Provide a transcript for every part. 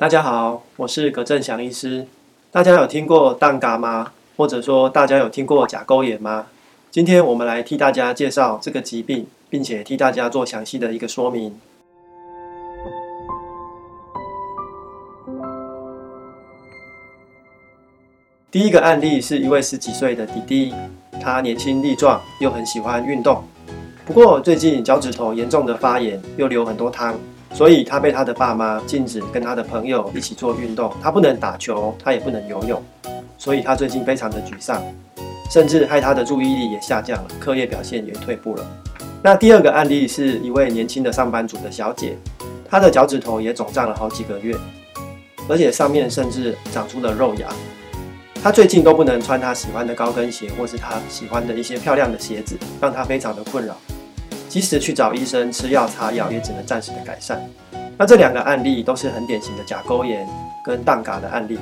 大家好，我是葛正祥医师。大家有听过冻甲吗？或者说大家有听过甲沟炎吗？今天我们来替大家介绍这个疾病，并且替大家做详细的一个说明。第一个案例是一位十几岁的弟弟，他年轻力壮，又很喜欢运动。不过最近脚趾头严重的发炎，又流很多汤。所以他被他的爸妈禁止跟他的朋友一起做运动，他不能打球，他也不能游泳，所以他最近非常的沮丧，甚至害他的注意力也下降了，课业表现也退步了。那第二个案例是一位年轻的上班族的小姐，她的脚趾头也肿胀了好几个月，而且上面甚至长出了肉芽。她最近都不能穿她喜欢的高跟鞋，或是她喜欢的一些漂亮的鞋子，让她非常的困扰。即使去找医生吃药擦药，也只能暂时的改善。那这两个案例都是很典型的甲沟炎跟冻甲的案例。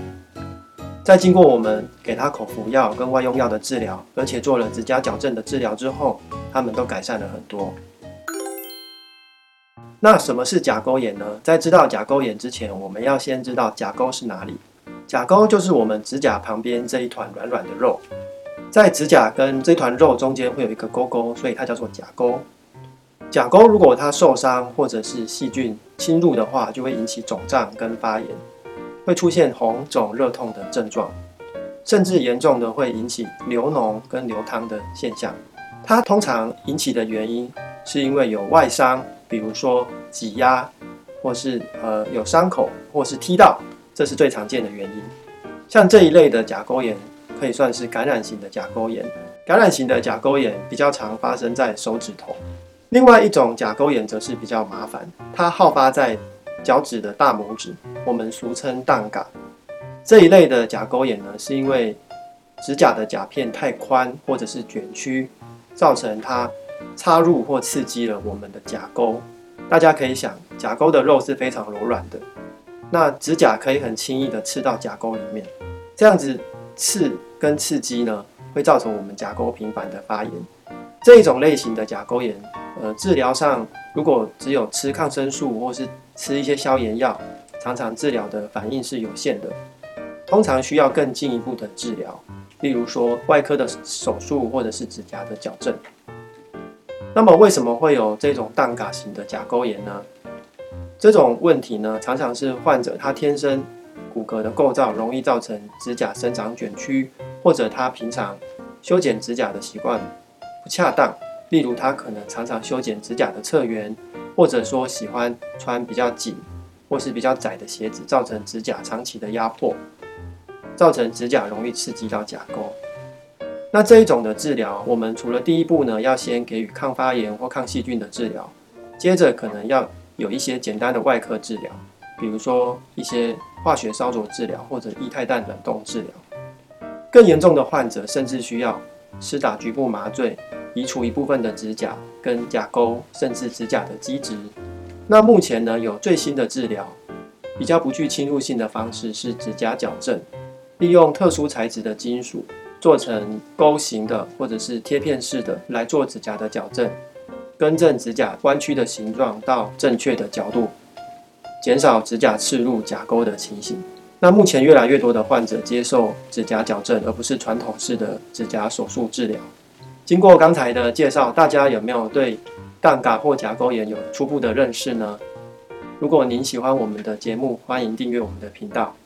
在经过我们给他口服药跟外用药的治疗，而且做了指甲矫正的治疗之后，他们都改善了很多。那什么是甲沟炎呢？在知道甲沟炎之前，我们要先知道甲沟是哪里。甲沟就是我们指甲旁边这一团软软的肉，在指甲跟这团肉中间会有一个沟沟，所以它叫做甲沟。甲沟如果它受伤或者是细菌侵入的话，就会引起肿胀跟发炎，会出现红肿热痛的症状，甚至严重的会引起流脓跟流汤的现象。它通常引起的原因是因为有外伤，比如说挤压，或是呃有伤口，或是踢到，这是最常见的原因。像这一类的甲沟炎可以算是感染型的甲沟炎。感染型的甲沟炎比较常发生在手指头。另外一种甲沟炎则是比较麻烦，它好发在脚趾的大拇指，我们俗称冻甲。这一类的甲沟炎呢，是因为指甲的甲片太宽或者是卷曲，造成它插入或刺激了我们的甲沟。大家可以想，甲沟的肉是非常柔软的，那指甲可以很轻易的刺到甲沟里面，这样子刺跟刺激呢，会造成我们甲沟频繁的发炎。这一种类型的甲沟炎。呃，治疗上如果只有吃抗生素或是吃一些消炎药，常常治疗的反应是有限的，通常需要更进一步的治疗，例如说外科的手术或者是指甲的矫正。那么为什么会有这种冻甲型的甲沟炎呢？这种问题呢，常常是患者他天生骨骼的构造容易造成指甲生长卷曲，或者他平常修剪指甲的习惯不恰当。例如，他可能常常修剪指甲的侧缘，或者说喜欢穿比较紧或是比较窄的鞋子，造成指甲长期的压迫，造成指甲容易刺激到甲沟。那这一种的治疗，我们除了第一步呢，要先给予抗发炎或抗细菌的治疗，接着可能要有一些简单的外科治疗，比如说一些化学烧灼治疗或者液态氮冷冻治疗。更严重的患者，甚至需要施打局部麻醉。移除一部分的指甲跟甲沟，甚至指甲的基质。那目前呢，有最新的治疗，比较不具侵入性的方式是指甲矫正，利用特殊材质的金属做成钩形的或者是贴片式的来做指甲的矫正，更正指甲弯曲的形状到正确的角度，减少指甲刺入甲沟的情形。那目前越来越多的患者接受指甲矫正，而不是传统式的指甲手术治疗。经过刚才的介绍，大家有没有对杠杆或甲沟炎有初步的认识呢？如果您喜欢我们的节目，欢迎订阅我们的频道。